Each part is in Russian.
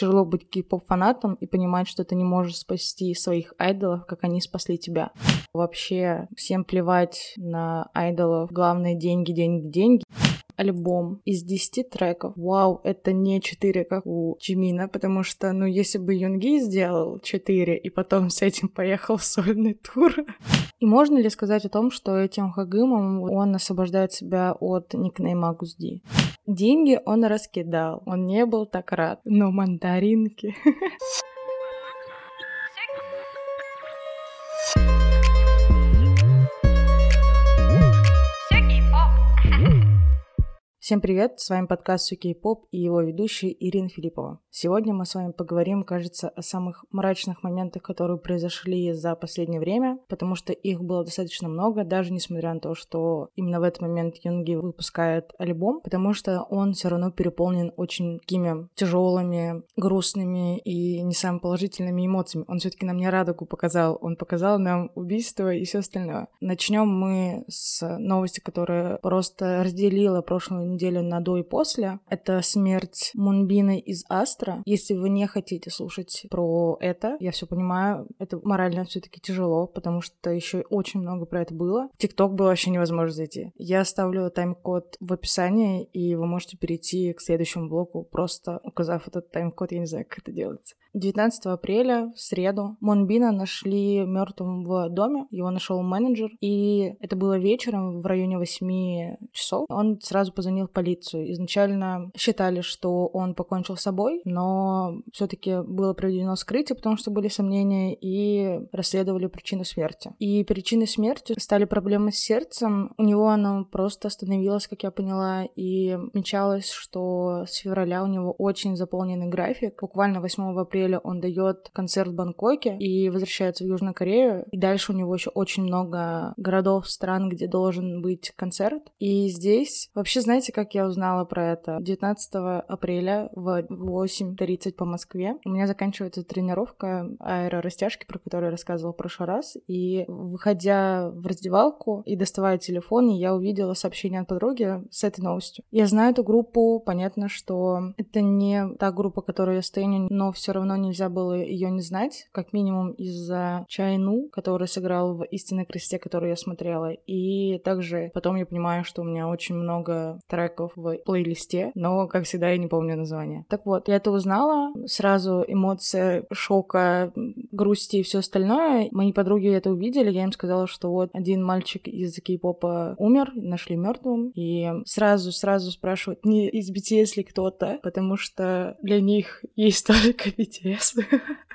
тяжело быть кей-поп-фанатом и понимать, что ты не можешь спасти своих айдолов, как они спасли тебя. Вообще, всем плевать на айдолов. Главное — деньги, деньги, деньги альбом из 10 треков. Вау, это не 4, как у Джимина, потому что, ну, если бы Юнги сделал 4 и потом с этим поехал в сольный тур. И можно ли сказать о том, что этим Хагымом он освобождает себя от никнейма Гузди? Деньги он раскидал, он не был так рад, но мандаринки... Всем привет, с вами подкаст Сукей Поп и его ведущий Ирина Филиппова. Сегодня мы с вами поговорим, кажется, о самых мрачных моментах, которые произошли за последнее время, потому что их было достаточно много, даже несмотря на то, что именно в этот момент Юнги выпускает альбом, потому что он все равно переполнен очень такими тяжелыми, грустными и не самыми положительными эмоциями. Он все-таки нам не радугу показал, он показал нам убийство и все остальное. Начнем мы с новости, которая просто разделила прошлую неделю неделю на до и после. Это смерть Мунбины из Астра. Если вы не хотите слушать про это, я все понимаю, это морально все-таки тяжело, потому что еще очень много про это было. Тикток было вообще невозможно зайти. Я оставлю тайм-код в описании, и вы можете перейти к следующему блоку, просто указав этот тайм-код, я не знаю, как это делается. 19 апреля, в среду, Монбина нашли мертвым в доме. Его нашел менеджер. И это было вечером в районе 8 часов. Он сразу позвонил полицию. Изначально считали, что он покончил с собой, но все-таки было проведено скрытие, потому что были сомнения, и расследовали причину смерти. И причиной смерти стали проблемы с сердцем. У него оно просто остановилось, как я поняла, и мечалось, что с февраля у него очень заполненный график. Буквально 8 апреля апреля он дает концерт в Бангкоке и возвращается в Южную Корею. И дальше у него еще очень много городов, стран, где должен быть концерт. И здесь вообще, знаете, как я узнала про это? 19 апреля в 8.30 по Москве у меня заканчивается тренировка аэрорастяжки, про которую я рассказывала в прошлый раз. И выходя в раздевалку и доставая телефон, я увидела сообщение от подруги с этой новостью. Я знаю эту группу, понятно, что это не та группа, которую я стою, но все равно нельзя было ее не знать, как минимум из-за Чайну, который сыграл в «Истинной красоте», которую я смотрела. И также потом я понимаю, что у меня очень много треков в плейлисте, но, как всегда, я не помню название. Так вот, я это узнала, сразу эмоция шока, грусти и все остальное. Мои подруги это увидели, я им сказала, что вот один мальчик из кей-попа умер, нашли мертвым, и сразу-сразу спрашивают, не из BTS ли кто-то, потому что для них есть только BTS.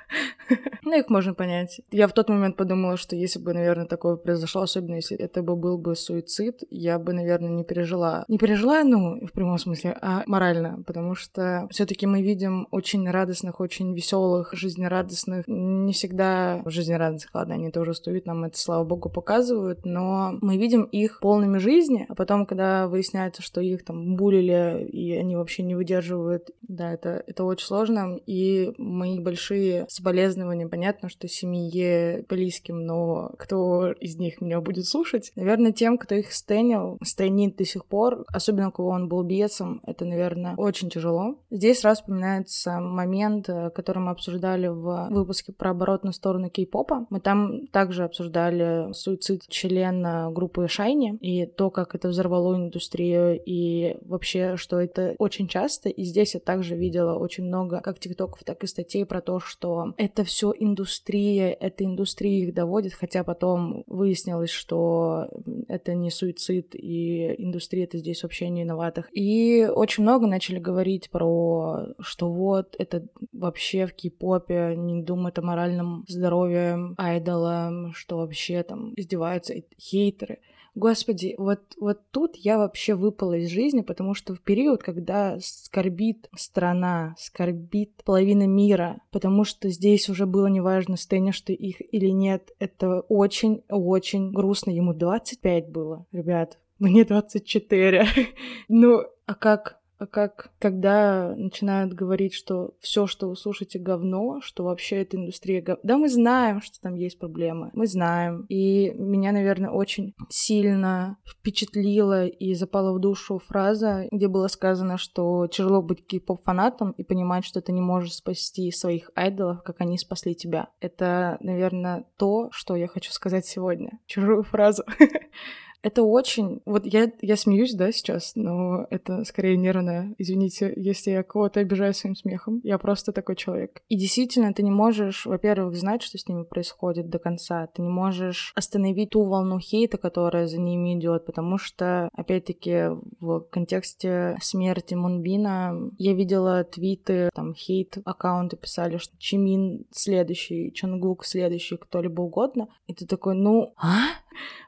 Ну, их можно понять. Я в тот момент подумала, что если бы, наверное, такое произошло, особенно если это бы был бы суицид, я бы, наверное, не пережила. Не пережила, ну, в прямом смысле, а морально, потому что все таки мы видим очень радостных, очень веселых, жизнерадостных, не всегда жизнерадостных, ладно, они тоже стоят, нам это, слава богу, показывают, но мы видим их полными жизни, а потом, когда выясняется, что их там булили, и они вообще не выдерживают, да, это, это очень сложно, и мои большие соболезнования. Понятно, что семье близким, но кто из них меня будет слушать? Наверное, тем, кто их стенил, стенит до сих пор, особенно кого он был бесом, это, наверное, очень тяжело. Здесь раз вспоминается момент, э, который мы обсуждали в выпуске про оборотную сторону кей-попа. Мы там также обсуждали суицид члена группы Шайни и то, как это взорвало индустрию, и вообще, что это очень часто. И здесь я также видела очень много как тиктоков, так и статей про то, что это все индустрия, эта индустрия их доводит, хотя потом выяснилось, что это не суицид, и индустрия это здесь вообще не виноватых. И очень много начали говорить про, что вот, это вообще в кей-попе не думают о моральном здоровье айдола, что вообще там издеваются хейтеры. Господи, вот, вот тут я вообще выпала из жизни, потому что в период, когда скорбит страна, скорбит половина мира, потому что здесь уже было неважно, стенишь ты их или нет, это очень-очень грустно. Ему 25 было, ребят, мне 24. ну, а как а как когда начинают говорить, что все, что вы слушаете, говно, что вообще эта индустрия говно. Да, мы знаем, что там есть проблемы, мы знаем. И меня, наверное, очень сильно впечатлила и запала в душу фраза, где было сказано, что тяжело быть кей-поп-фанатом и понимать, что ты не можешь спасти своих айдолов, как они спасли тебя. Это, наверное, то, что я хочу сказать сегодня. Чужую фразу. Это очень... Вот я, я смеюсь, да, сейчас, но это скорее нервное. Извините, если я кого-то обижаю своим смехом. Я просто такой человек. И действительно, ты не можешь, во-первых, знать, что с ними происходит до конца. Ты не можешь остановить ту волну хейта, которая за ними идет, потому что, опять-таки, в контексте смерти Мунбина я видела твиты, там, хейт-аккаунты писали, что Чимин следующий, Чонгук следующий, кто-либо угодно. И ты такой, ну, а?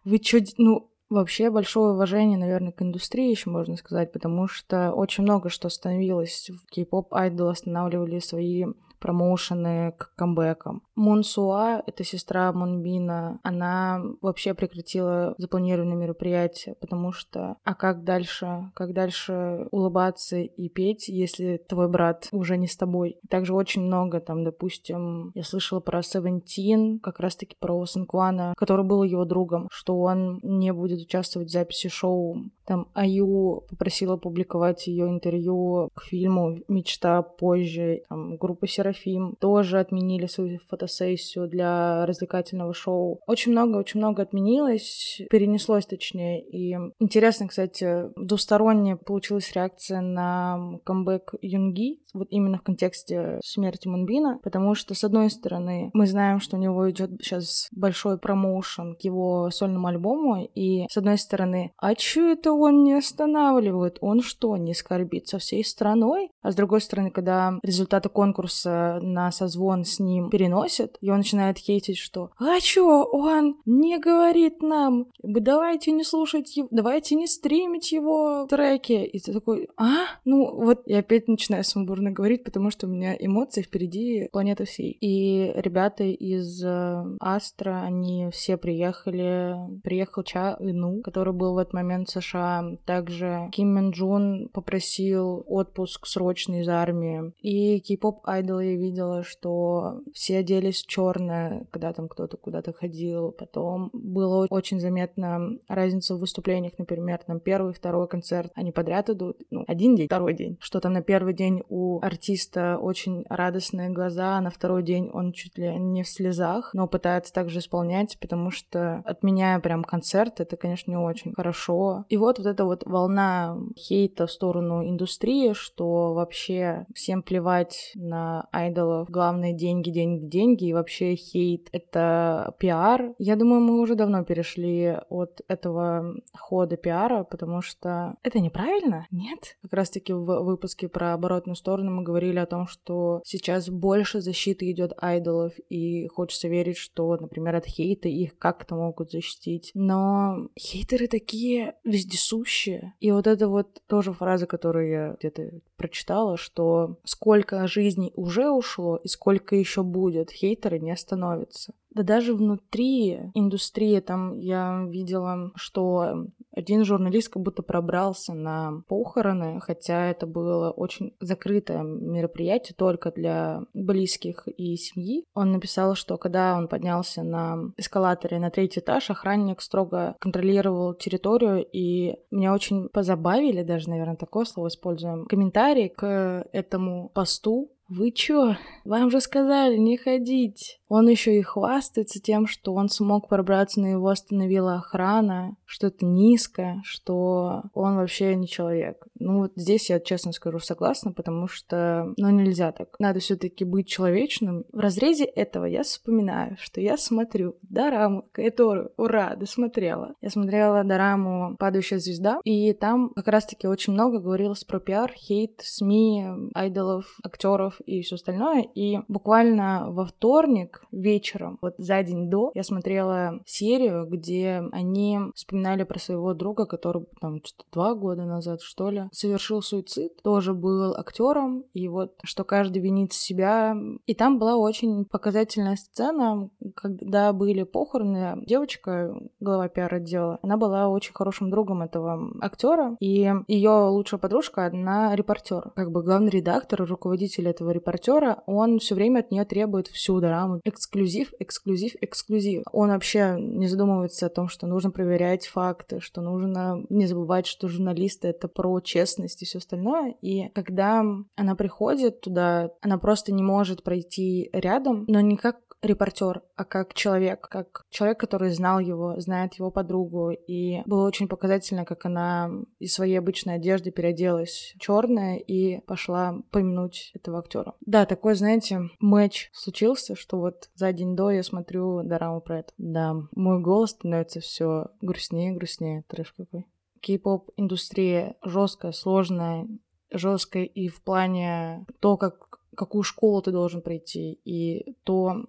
Вы чё, ну, Вообще большое уважение, наверное, к индустрии еще можно сказать, потому что очень много что становилось. Кей-поп айдол останавливали свои промоушены к камбэкам. Монсуа, это сестра Монбина, она вообще прекратила запланированные мероприятия, потому что а как дальше? Как дальше улыбаться и петь, если твой брат уже не с тобой? Также очень много там, допустим, я слышала про Севентин, как раз-таки про Сенквана, который был его другом, что он не будет участвовать в записи шоу. Там Аю попросила публиковать ее интервью к фильму «Мечта» позже. Там группа Серафим тоже отменили свою фото фотосессию для развлекательного шоу. Очень много, очень много отменилось, перенеслось точнее. И интересно, кстати, двусторонняя получилась реакция на камбэк Юнги, вот именно в контексте смерти Мунбина, потому что, с одной стороны, мы знаем, что у него идет сейчас большой промоушен к его сольному альбому, и, с одной стороны, а чё это он не останавливает? Он что, не скорбит со всей страной? А с другой стороны, когда результаты конкурса на созвон с ним переносят, просит, и он начинает хейтить, что «А чё, он не говорит нам, давайте не слушать его, давайте не стримить его треки». И ты такой «А?» Ну, вот я опять начинаю сумбурно говорить, потому что у меня эмоции впереди планеты всей. И ребята из э, Астра, они все приехали. Приехал Ча Ину, который был в этот момент в США. Также Ким Мин Джун попросил отпуск срочный из армии. И кей-поп айдолы я видела, что все одели оделись черное, когда там кто-то куда-то ходил. Потом было очень заметно разница в выступлениях, например, там первый, второй концерт, они подряд идут, ну, один день, второй день. Что то на первый день у артиста очень радостные глаза, а на второй день он чуть ли не в слезах, но пытается также исполнять, потому что отменяя прям концерт, это, конечно, не очень хорошо. И вот вот эта вот волна хейта в сторону индустрии, что вообще всем плевать на айдолов, главное деньги, деньги, деньги, и вообще хейт — это пиар. Я думаю, мы уже давно перешли от этого хода пиара, потому что это неправильно, нет? Как раз-таки в выпуске про оборотную сторону мы говорили о том, что сейчас больше защиты идет айдолов, и хочется верить, что, например, от хейта их как-то могут защитить. Но хейтеры такие вездесущие. И вот это вот тоже фраза, которую я где-то прочитала, что сколько жизней уже ушло и сколько еще будет, хейтеры не остановятся. Да даже внутри индустрии там я видела, что один журналист как будто пробрался на похороны, хотя это было очень закрытое мероприятие только для близких и семьи. Он написал, что когда он поднялся на эскалаторе на третий этаж, охранник строго контролировал территорию, и меня очень позабавили, даже, наверное, такое слово используем, комментарии к этому посту вы чё? Вам же сказали не ходить. Он еще и хвастается тем, что он смог пробраться, но его остановила охрана, что это низко, что он вообще не человек. Ну вот здесь я, честно скажу, согласна, потому что, ну, нельзя так. Надо все таки быть человечным. В разрезе этого я вспоминаю, что я смотрю дораму, которую, ура, досмотрела. Я смотрела дораму «Падающая звезда», и там как раз-таки очень много говорилось про пиар, хейт, СМИ, айдолов, актеров, и все остальное. И буквально во вторник вечером, вот за день до, я смотрела серию, где они вспоминали про своего друга, который там что-то два года назад, что ли, совершил суицид, тоже был актером, и вот что каждый винит себя. И там была очень показательная сцена, когда были похороны, девочка, глава пиар-отдела, она была очень хорошим другом этого актера, и ее лучшая подружка, одна репортер. Как бы главный редактор, руководитель этого репортера, он все время от нее требует всю драму. Эксклюзив, эксклюзив, эксклюзив. Он вообще не задумывается о том, что нужно проверять факты, что нужно не забывать, что журналисты — это про честность и все остальное. И когда она приходит туда, она просто не может пройти рядом, но не как репортер, а как человек, как человек, который знал его, знает его подругу. И было очень показательно, как она из своей обычной одежды переоделась черная и пошла помянуть этого актера. Да, такой, знаете, матч случился, что вот за день до я смотрю дораму про это. Да, мой голос становится все грустнее и грустнее. Трэш какой. Кей-поп индустрия жесткая, сложная, жесткая и в плане то, как какую школу ты должен пройти, и то,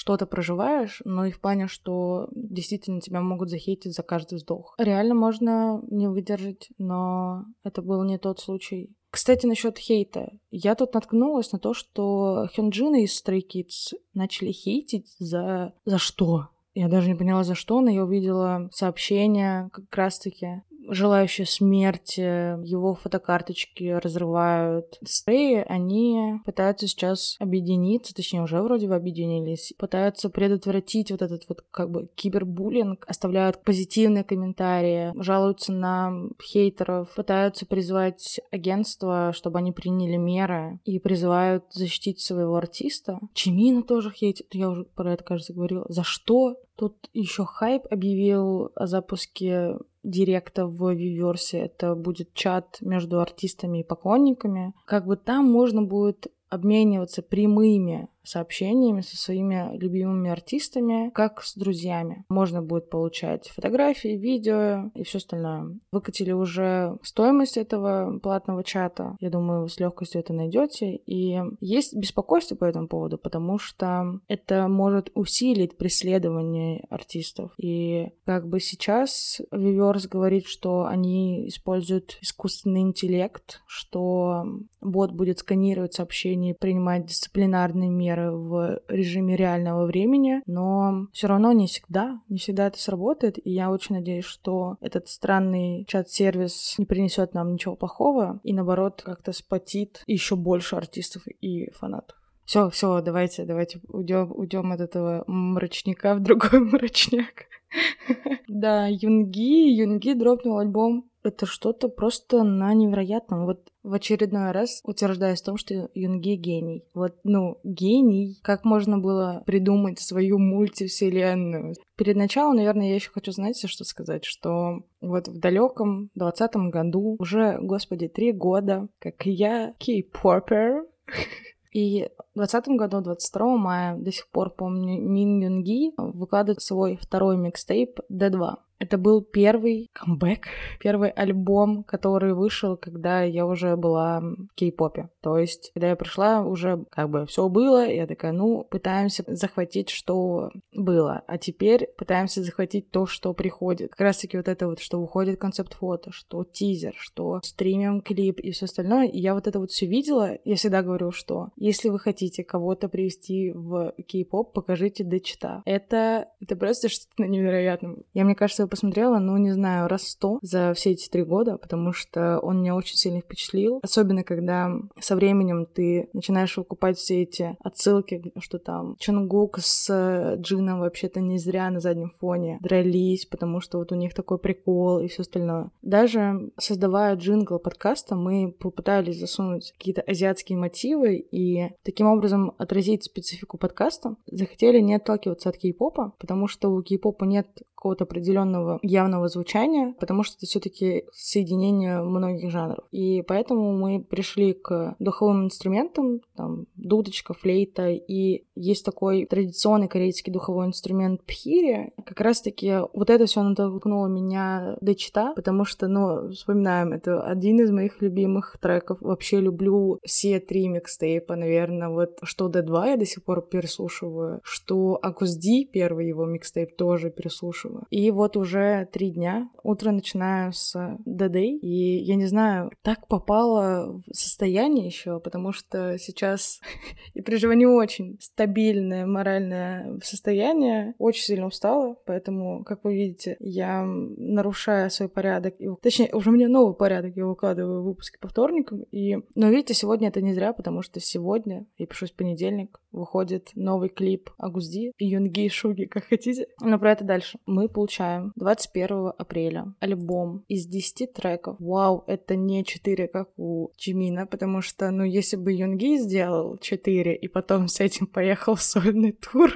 что ты проживаешь, но и в плане, что действительно тебя могут захейтить за каждый вздох. Реально можно не выдержать, но это был не тот случай. Кстати, насчет хейта. Я тут наткнулась на то, что Хёнджина из Stray Kids начали хейтить за... За что? Я даже не поняла, за что, но я увидела сообщение как раз-таки желающие смерти, его фотокарточки разрывают. Стреи, они пытаются сейчас объединиться, точнее, уже вроде бы объединились, пытаются предотвратить вот этот вот как бы кибербуллинг, оставляют позитивные комментарии, жалуются на хейтеров, пытаются призвать агентство, чтобы они приняли меры и призывают защитить своего артиста. Чимина тоже хейтит, я уже про это, кажется, говорила. За что? Тут еще хайп объявил о запуске директа в Виверсе. Это будет чат между артистами и поклонниками. Как бы там можно будет обмениваться прямыми сообщениями со своими любимыми артистами, как с друзьями. Можно будет получать фотографии, видео и все остальное. Выкатили уже стоимость этого платного чата. Я думаю, вы с легкостью это найдете. И есть беспокойство по этому поводу, потому что это может усилить преследование артистов. И как бы сейчас Виверс говорит, что они используют искусственный интеллект, что бот будет сканировать сообщения, принимать дисциплинарные меры меры в режиме реального времени, но все равно не всегда, не всегда это сработает, и я очень надеюсь, что этот странный чат-сервис не принесет нам ничего плохого, и наоборот как-то спотит еще больше артистов и фанатов. Все, все, давайте, давайте уйдем, уйдем от этого мрачника в другой мрачняк. Да, Юнги, Юнги дропнул альбом это что-то просто на невероятном. Вот в очередной раз утверждаюсь в том, что Юнги гений. Вот, ну, гений. Как можно было придумать свою мультивселенную? Перед началом, наверное, я еще хочу, знаете, что сказать, что вот в далеком двадцатом году, уже, господи, три года, как я кей-попер, и в 2020 году, 22 мая, до сих пор помню, Мин Юнги выкладывает свой второй микстейп D2. Это был первый камбэк, первый альбом, который вышел, когда я уже была в кей-попе. То есть, когда я пришла, уже как бы все было, я такая, ну, пытаемся захватить, что было. А теперь пытаемся захватить то, что приходит. Как раз-таки вот это вот, что выходит концепт-фото, что тизер, что стримим клип и все остальное. И я вот это вот все видела. Я всегда говорю, что если вы хотите кого-то привести в кей-поп, покажите дочита. Это, это просто что-то невероятное. Я, мне кажется, посмотрела, ну, не знаю, раз сто за все эти три года, потому что он меня очень сильно впечатлил. Особенно, когда со временем ты начинаешь выкупать все эти отсылки, что там Чонгук с Джином вообще-то не зря на заднем фоне дрались, потому что вот у них такой прикол и все остальное. Даже создавая джингл подкаста, мы попытались засунуть какие-то азиатские мотивы и таким образом отразить специфику подкаста. Захотели не отталкиваться от кей-попа, потому что у кей-попа нет какого-то определенного такого явного звучания, потому что это все-таки соединение многих жанров. И поэтому мы пришли к духовым инструментам, там, дудочка, флейта, и есть такой традиционный корейский духовой инструмент пхири. Как раз-таки вот это все натолкнуло меня до чита, потому что, ну, вспоминаем, это один из моих любимых треков. Вообще люблю все три микстейпа, наверное, вот что D2 я до сих пор переслушиваю, что Акузди, первый его микстейп, тоже переслушиваю. И вот уже три дня, утро начинаю с DD, и я не знаю, так попало в состояние еще, потому что сейчас и приживаю не очень стабильное моральное состояние, очень сильно устала, поэтому, как вы видите, я нарушаю свой порядок, и, точнее, уже мне новый порядок, я выкладываю выпуски по вторникам, и, но видите, сегодня это не зря, потому что сегодня, я пишу с понедельник, выходит новый клип Агузди, Юнги и Шуги, как хотите. Но про это дальше. Мы получаем 21 апреля альбом из 10 треков. Вау, это не 4, как у Чимина, потому что, ну, если бы Юнги сделал 4 и потом с этим поехал в сольный тур,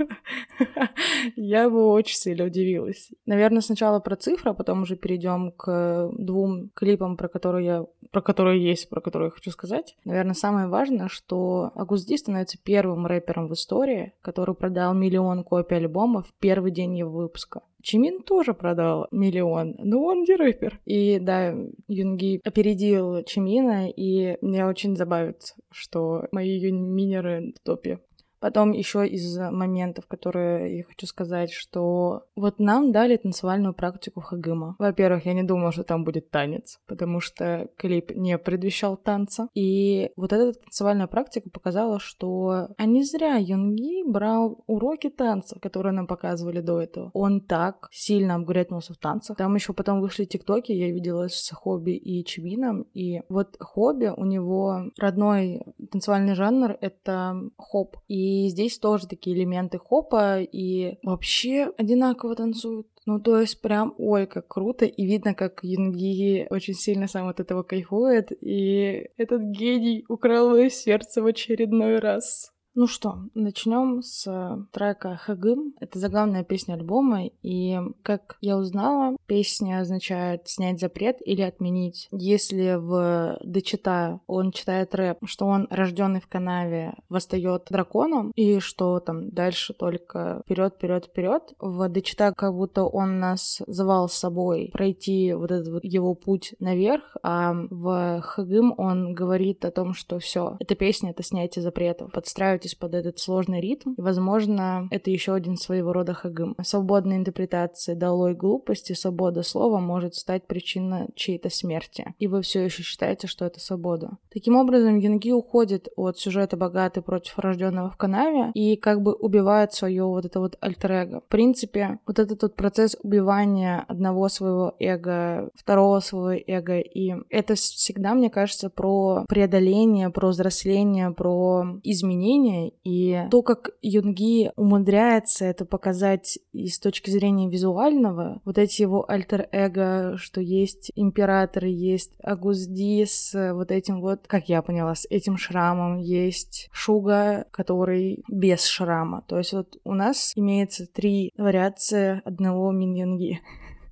я бы очень сильно удивилась. Наверное, сначала про цифры, а потом уже перейдем к двум клипам, про которые я про которые есть, про которые я хочу сказать. Наверное, самое важное, что Агузди становится первым рэпером в истории, который продал миллион копий альбома в первый день его выпуска. Чимин тоже продал миллион, но он не рэпер. И да, Юнги опередил Чимина, и мне очень забавится, что мои юнминеры в топе. Потом еще из моментов, которые я хочу сказать, что вот нам дали танцевальную практику Хагыма. Во-первых, я не думала, что там будет танец, потому что клип не предвещал танца. И вот эта танцевальная практика показала, что а не зря Юнги брал уроки танца, которые нам показывали до этого. Он так сильно апгрейднулся в танцах. Там еще потом вышли тиктоки, я видела с Хобби и Чибином, и вот Хобби, у него родной танцевальный жанр — это хоп. И и здесь тоже такие элементы хопа, и вообще одинаково танцуют. Ну, то есть прям, ой, как круто, и видно, как Юнги очень сильно сам от этого кайфует, и этот гений украл мое сердце в очередной раз. Ну что, начнем с трека Хагым. Это заглавная песня альбома, и как я узнала, песня означает снять запрет или отменить. Если в Дочита он читает рэп, что он рожденный в канаве восстает драконом, и что там дальше только вперед, вперед, вперед. В Дочита как будто он нас звал с собой пройти вот этот вот его путь наверх, а в Хагым он говорит о том, что все, эта песня — это снятие запретов, подстраивать подстраивайтесь под этот сложный ритм. И, возможно, это еще один своего рода хагым. Свободная интерпретация долой глупости, свобода слова может стать причиной чьей-то смерти. И вы все еще считаете, что это свобода. Таким образом, Юнги уходит от сюжета богатый против рожденного в канаве и как бы убивает свое вот это вот альтер -эго. В принципе, вот этот вот процесс убивания одного своего эго, второго своего эго, и это всегда, мне кажется, про преодоление, про взросление, про изменение, зрения, и то, как Юнги умудряется это показать и с точки зрения визуального, вот эти его альтер-эго, что есть император, есть Агузди с вот этим вот, как я поняла, с этим шрамом, есть Шуга, который без шрама. То есть вот у нас имеется три вариации одного Мин Юнги.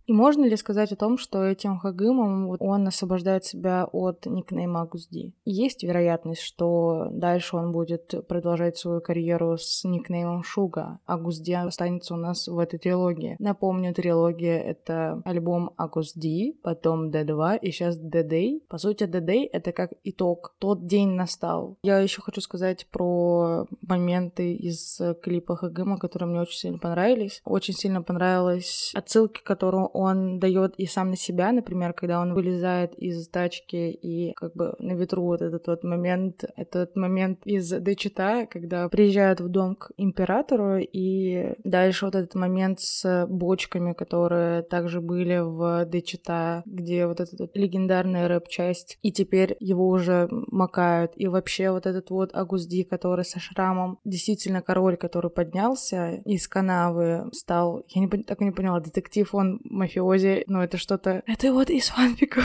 И можно ли сказать о том, что этим Хагымом он освобождает себя от никнейма Гузди? Есть вероятность, что дальше он будет продолжать свою карьеру с никнеймом Шуга, а Гузди останется у нас в этой трилогии. Напомню, трилогия — это альбом Агузди, потом D2 и сейчас D-Day. По сути, D-Day — это как итог. Тот день настал. Я еще хочу сказать про моменты из клипа Хагыма, которые мне очень сильно понравились. Очень сильно понравилась отсылки, которую он дает и сам на себя, например, когда он вылезает из тачки и как бы на ветру вот этот вот момент, этот момент из Дечита, когда приезжают в дом к императору, и дальше вот этот момент с бочками, которые также были в Дечита, где вот эта вот легендарная рэп-часть, и теперь его уже макают, и вообще вот этот вот Агузди, который со шрамом, действительно король, который поднялся из канавы, стал, я не, так и не поняла, детектив он мафиози, но это что-то... Это вот из фанфиков.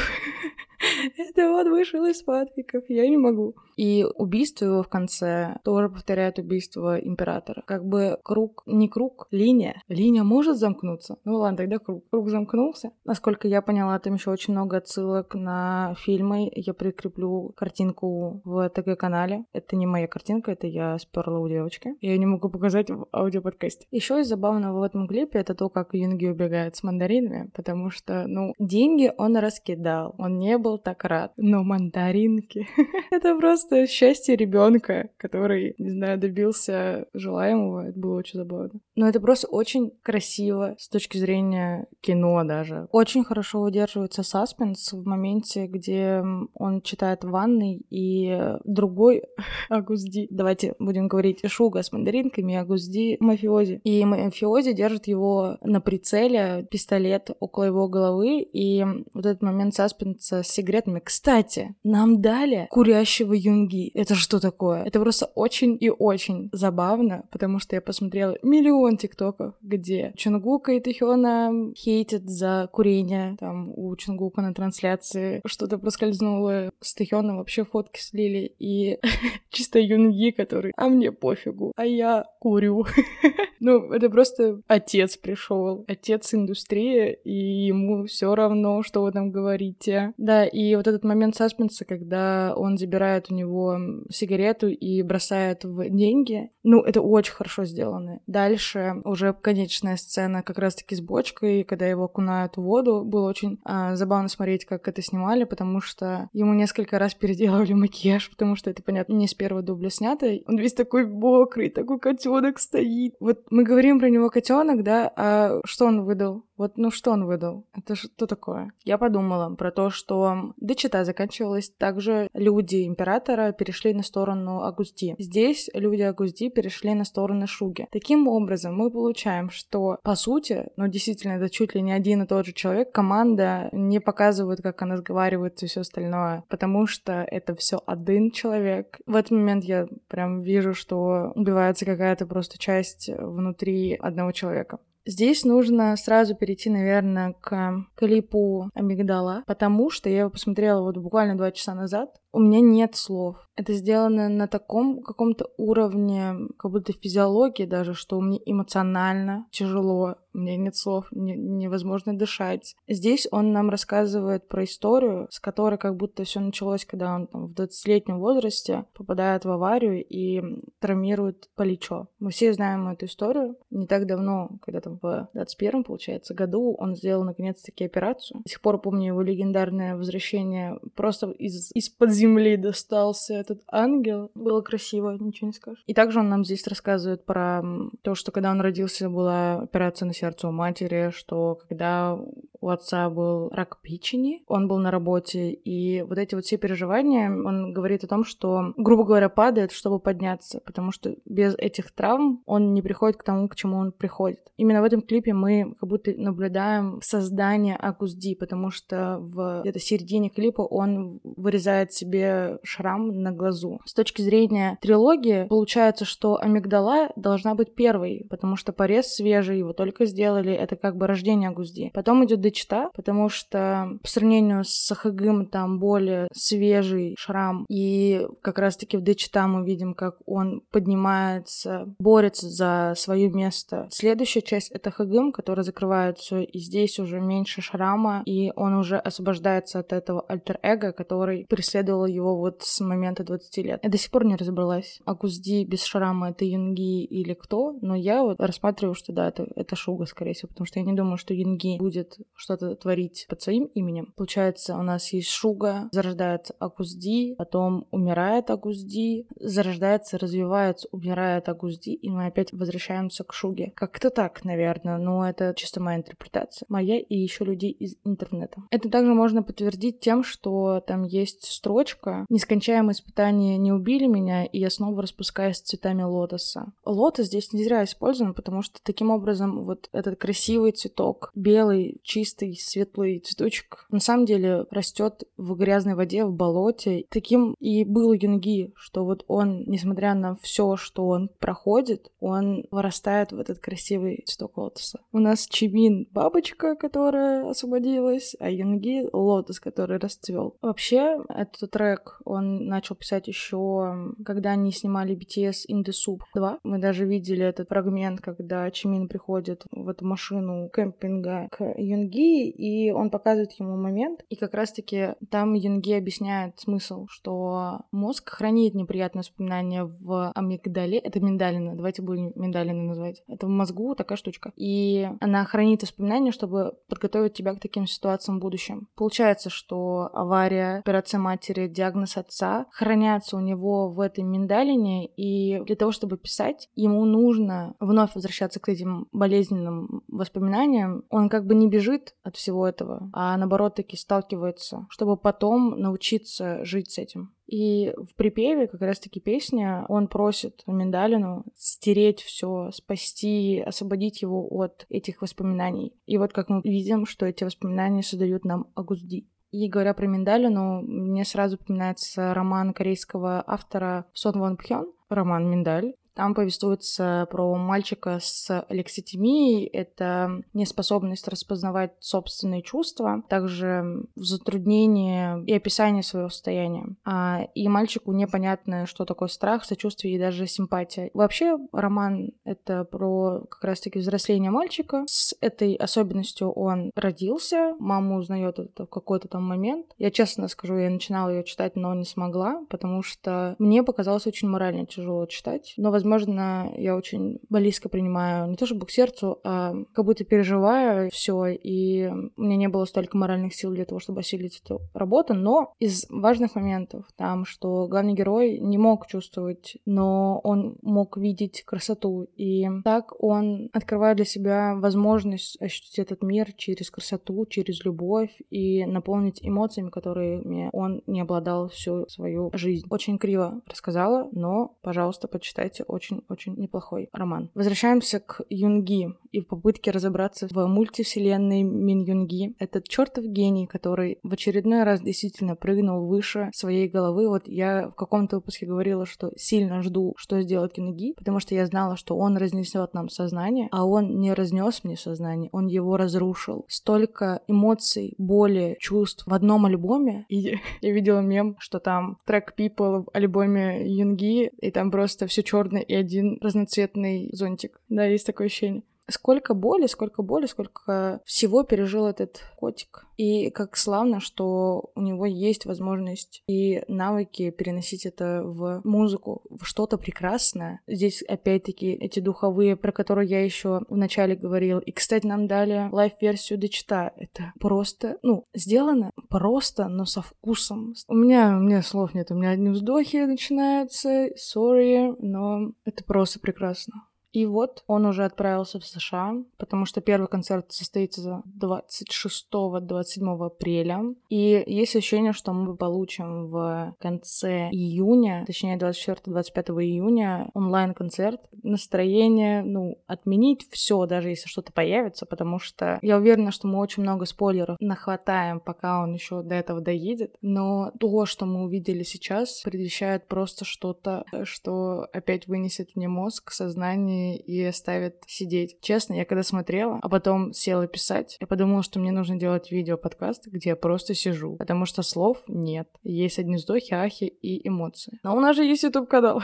Это вот вышел из фанфиков, я не могу. И убийство его в конце тоже повторяет убийство императора. Как бы круг, не круг, линия. Линия может замкнуться? Ну ладно, тогда круг. Круг замкнулся. Насколько я поняла, там еще очень много отсылок на фильмы. Я прикреплю картинку в ТГ-канале. Это не моя картинка, это я сперла у девочки. Я не могу показать в аудиоподкасте. Еще из забавного в этом клипе это то, как Юнги убегает с мандаринами, потому что, ну, деньги он раскидал. Он не был так рад. Но мандаринки... это просто просто счастье ребенка, который, не знаю, добился желаемого. Это было очень забавно. Но это просто очень красиво с точки зрения кино даже. Очень хорошо удерживается саспенс в моменте, где он читает в ванной, и другой Агузди, давайте будем говорить Шуга с мандаринками, Агузди мафиози. И мафиози держит его на прицеле, пистолет около его головы, и вот этот момент саспенса с сигаретами. Кстати, нам дали курящего Юнги. Это что такое? Это просто очень и очень забавно, потому что я посмотрела миллион тиктоков, где Чунгука и Тэхёна хейтят за курение. Там у Чунгука на трансляции что-то проскользнуло. С Тэхёна вообще фотки слили. И чисто Юнги, который, а мне пофигу, а я курю. ну, это просто отец пришел, отец индустрии, и ему все равно, что вы там говорите. Да, и вот этот момент саспенса, когда он забирает у него сигарету и бросает в деньги. Ну, это очень хорошо сделано. Дальше уже конечная сцена как раз-таки с бочкой, когда его окунают в воду. Было очень а, забавно смотреть, как это снимали, потому что ему несколько раз переделывали макияж, потому что это, понятно, не с первого дубля снято. Он весь такой мокрый, такой котенок стоит. Вот мы говорим про него котенок, да, а что он выдал? Вот, ну что он выдал? Это что такое? Я подумала про то, что дочита заканчивалась, также люди императора перешли на сторону Агузди. Здесь люди Агузди перешли на сторону Шуги. Таким образом, мы получаем, что, по сути, ну действительно, это чуть ли не один и тот же человек, команда не показывает, как она разговаривает и все остальное, потому что это все один человек. В этот момент я прям вижу, что убивается какая-то просто часть внутри одного человека. Здесь нужно сразу перейти, наверное, к клипу Амигдала, потому что я его посмотрела вот буквально два часа назад. У меня нет слов. Это сделано на таком каком-то уровне, как будто физиологии даже, что мне эмоционально тяжело, у меня нет слов, не, невозможно дышать. Здесь он нам рассказывает про историю, с которой как будто все началось, когда он там, в 20-летнем возрасте попадает в аварию и травмирует плечо. Мы все знаем эту историю. Не так давно, когда там в 21-м, получается, году он сделал наконец-таки операцию. До сих пор помню его легендарное возвращение. Просто из, из-под земли достался этот ангел. Было красиво, ничего не скажешь. И также он нам здесь рассказывает про то, что когда он родился, была операция на сердце у матери, что когда у отца был рак печени, он был на работе, и вот эти вот все переживания, он говорит о том, что, грубо говоря, падает, чтобы подняться, потому что без этих травм он не приходит к тому, к чему он приходит. Именно в этом клипе мы как будто наблюдаем создание Акузди, потому что в где-то середине клипа он вырезает себе шрам на глазу. С точки зрения трилогии, получается, что Амигдала должна быть первой, потому что порез свежий, его только сделали, это как бы рождение Агузди. Потом идет Дечта, потому что по сравнению с Сахагым там более свежий шрам, и как раз-таки в Дечта мы видим, как он поднимается, борется за свое место. Следующая часть — это Хагым, который закрывает все, и здесь уже меньше шрама, и он уже освобождается от этого альтер-эго, который преследовал его вот с момента 20 лет. Я до сих пор не разобралась, Агузди без шрама — это Юнги или кто, но я вот рассматриваю, что да, это, это Шуга, скорее всего, потому что я не думаю, что Юнги будет что-то творить под своим именем. Получается, у нас есть Шуга, зарождается Агузди, потом умирает Агузди, зарождается, развивается, умирает Агузди, и мы опять возвращаемся к Шуге. Как-то так, наверное, но это чисто моя интерпретация. Моя и еще людей из интернета. Это также можно подтвердить тем, что там есть строчка, цветочка. Нескончаемые испытания не убили меня, и я снова распускаюсь цветами лотоса. Лотос здесь не зря использован, потому что таким образом вот этот красивый цветок, белый, чистый, светлый цветочек, на самом деле растет в грязной воде, в болоте. Таким и был Юнги, что вот он, несмотря на все, что он проходит, он вырастает в этот красивый цветок лотоса. У нас Чимин — бабочка, которая освободилась, а Юнги — лотос, который расцвел. Вообще, этот трек он начал писать еще, когда они снимали BTS In The Soup 2. Мы даже видели этот фрагмент, когда Чимин приходит в эту машину кемпинга к Юнги, и он показывает ему момент. И как раз-таки там Юнги объясняет смысл, что мозг хранит неприятные воспоминания в амигдале. Это миндалина, давайте будем миндалины называть. Это в мозгу такая штучка. И она хранит воспоминания, чтобы подготовить тебя к таким ситуациям в будущем. Получается, что авария, операция матери, диагноз отца хранятся у него в этой миндалине, и для того, чтобы писать, ему нужно вновь возвращаться к этим болезненным воспоминаниям. Он как бы не бежит от всего этого, а наоборот таки сталкивается, чтобы потом научиться жить с этим. И в припеве как раз-таки песня он просит Миндалину стереть все, спасти, освободить его от этих воспоминаний. И вот как мы видим, что эти воспоминания создают нам Агузди. И говоря про Миндалину, мне сразу упоминается роман корейского автора Сон Вон Пхён, роман «Миндаль», там повествуется про мальчика с алекситимией. Это неспособность распознавать собственные чувства, также затруднение и описание своего состояния. А, и мальчику непонятно, что такое страх, сочувствие и даже симпатия. Вообще, роман — это про как раз-таки взросление мальчика. С этой особенностью он родился, мама узнает это в какой-то там момент. Я честно скажу, я начинала ее читать, но не смогла, потому что мне показалось очень морально тяжело читать. Но, возможно, возможно, я очень близко принимаю не то чтобы к сердцу, а как будто переживаю все, и у меня не было столько моральных сил для того, чтобы осилить эту работу, но из важных моментов там, что главный герой не мог чувствовать, но он мог видеть красоту, и так он открывает для себя возможность ощутить этот мир через красоту, через любовь и наполнить эмоциями, которыми он не обладал всю свою жизнь. Очень криво рассказала, но, пожалуйста, почитайте очень-очень неплохой роман. Возвращаемся к Юнги и в попытке разобраться в мультивселенной Мин Юнги. Этот чертов гений, который в очередной раз действительно прыгнул выше своей головы. Вот я в каком-то выпуске говорила, что сильно жду, что сделает Юнги, потому что я знала, что он разнесет нам сознание, а он не разнес мне сознание, он его разрушил. Столько эмоций, боли, чувств в одном альбоме. И я видела мем, что там трек People в альбоме Юнги, и там просто все черное и один разноцветный зонтик. Да, есть такое ощущение. Сколько боли, сколько боли, сколько всего пережил этот котик. И как славно, что у него есть возможность и навыки переносить это в музыку, в что-то прекрасное. Здесь, опять-таки, эти духовые, про которые я еще вначале говорил. И, кстати, нам дали live-версию Daechwita. Это просто, ну, сделано просто, но со вкусом. У меня, у меня слов нет, у меня одни вздохи начинаются, sorry, но это просто прекрасно. И вот он уже отправился в США, потому что первый концерт состоится 26-27 апреля. И есть ощущение, что мы получим в конце июня, точнее 24-25 июня, онлайн-концерт. Настроение, ну, отменить все, даже если что-то появится, потому что я уверена, что мы очень много спойлеров нахватаем, пока он еще до этого доедет. Но то, что мы увидели сейчас, предвещает просто что-то, что опять вынесет мне мозг, сознание и оставит сидеть. Честно, я когда смотрела, а потом села писать, я подумала, что мне нужно делать видео-подкаст, где я просто сижу, потому что слов нет. Есть одни вздохи, ахи и эмоции. Но у нас же есть YouTube-канал.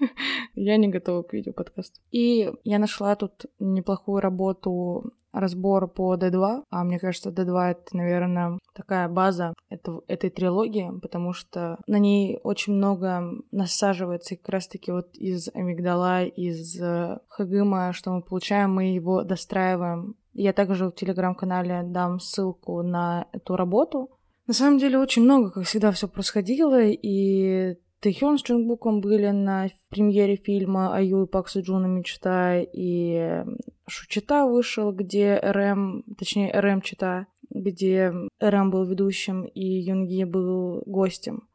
Я не готова к видео-подкасту. И я нашла тут неплохую работу разбор по D2, а мне кажется, D2 это, наверное, такая база это, этой трилогии, потому что на ней очень много насаживается как раз-таки вот из амигдала, из э, хагыма, что мы получаем, мы его достраиваем. Я также в телеграм-канале дам ссылку на эту работу. На самом деле очень много, как всегда, все происходило, и Тэхён с Чунгбуком были на премьере фильма «Аю и Пак Суджуна мечта», и Шучита вышел, где РМ, точнее РМ Чита, где РМ был ведущим и Юнги был гостем.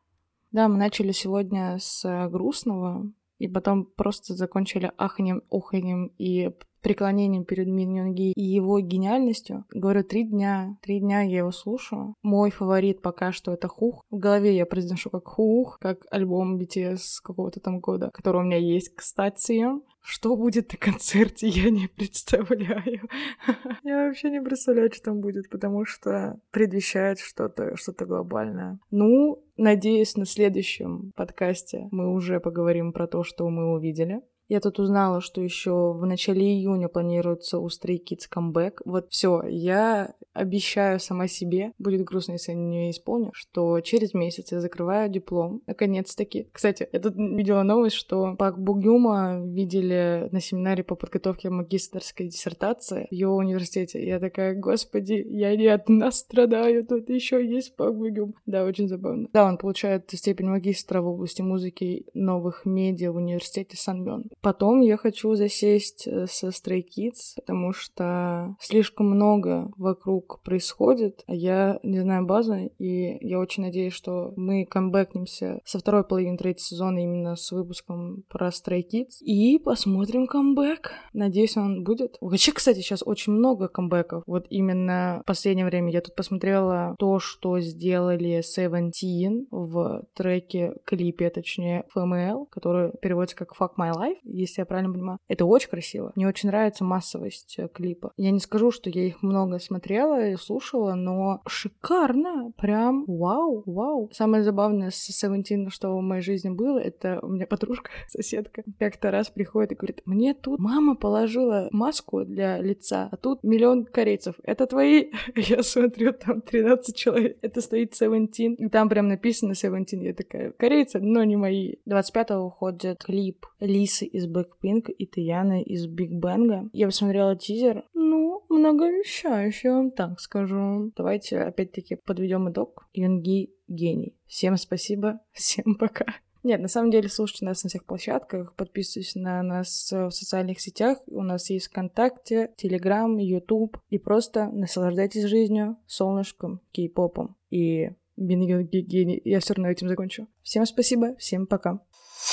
Да, мы начали сегодня с грустного, и потом просто закончили аханем, оханем и преклонением перед Миньонги и его гениальностью. Говорю, три дня, три дня я его слушаю. Мой фаворит пока что это Хух. В голове я произношу как Хух, как альбом BTS какого-то там года, который у меня есть, кстати. Что будет на концерте, я не представляю. я вообще не представляю, что там будет, потому что предвещает что-то что глобальное. Ну, надеюсь, на следующем подкасте мы уже поговорим про то, что мы увидели. Я тут узнала, что еще в начале июня планируется у Stray Kids камбэк. Вот все, я обещаю сама себе, будет грустно, если я не исполню, что через месяц я закрываю диплом. Наконец-таки. Кстати, я тут видела новость, что Пак Бугюма видели на семинаре по подготовке магистрской диссертации в его университете. Я такая, господи, я не одна страдаю, тут еще есть Пак Бугюм. Да, очень забавно. Да, он получает степень магистра в области музыки новых медиа в университете Санмён. Потом я хочу засесть э, со Stray Kids, потому что слишком много вокруг происходит, я не знаю базы, и я очень надеюсь, что мы камбэкнемся со второй половины третьего сезона именно с выпуском про Stray Kids, и посмотрим камбэк. Надеюсь, он будет. Вообще, кстати, сейчас очень много камбэков. Вот именно в последнее время я тут посмотрела то, что сделали Seventeen в треке, клипе, точнее, FML, который переводится как Fuck My Life если я правильно понимаю. Это очень красиво. Мне очень нравится массовость э, клипа. Я не скажу, что я их много смотрела и слушала, но шикарно. Прям вау, вау. Самое забавное с Севентин, что в моей жизни было, это у меня подружка, соседка, как-то раз приходит и говорит, мне тут мама положила маску для лица, а тут миллион корейцев. Это твои? Я смотрю, там 13 человек. Это стоит Севентин. И там прям написано Севентин. Я такая, корейцы, но не мои. 25-го уходит клип Лисы из Blackpink и Таяны из Биг Бенга. Я посмотрела тизер. Ну, многообещающе, вам так скажу. Давайте опять-таки подведем итог. Юнги гений. Всем спасибо, всем пока. Нет, на самом деле слушайте нас на всех площадках, подписывайтесь на нас в социальных сетях. У нас есть ВКонтакте, Телеграм, Ютуб. И просто наслаждайтесь жизнью, солнышком, кей-попом и Бин Гений. Я все равно этим закончу. Всем спасибо, всем пока.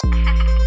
thank you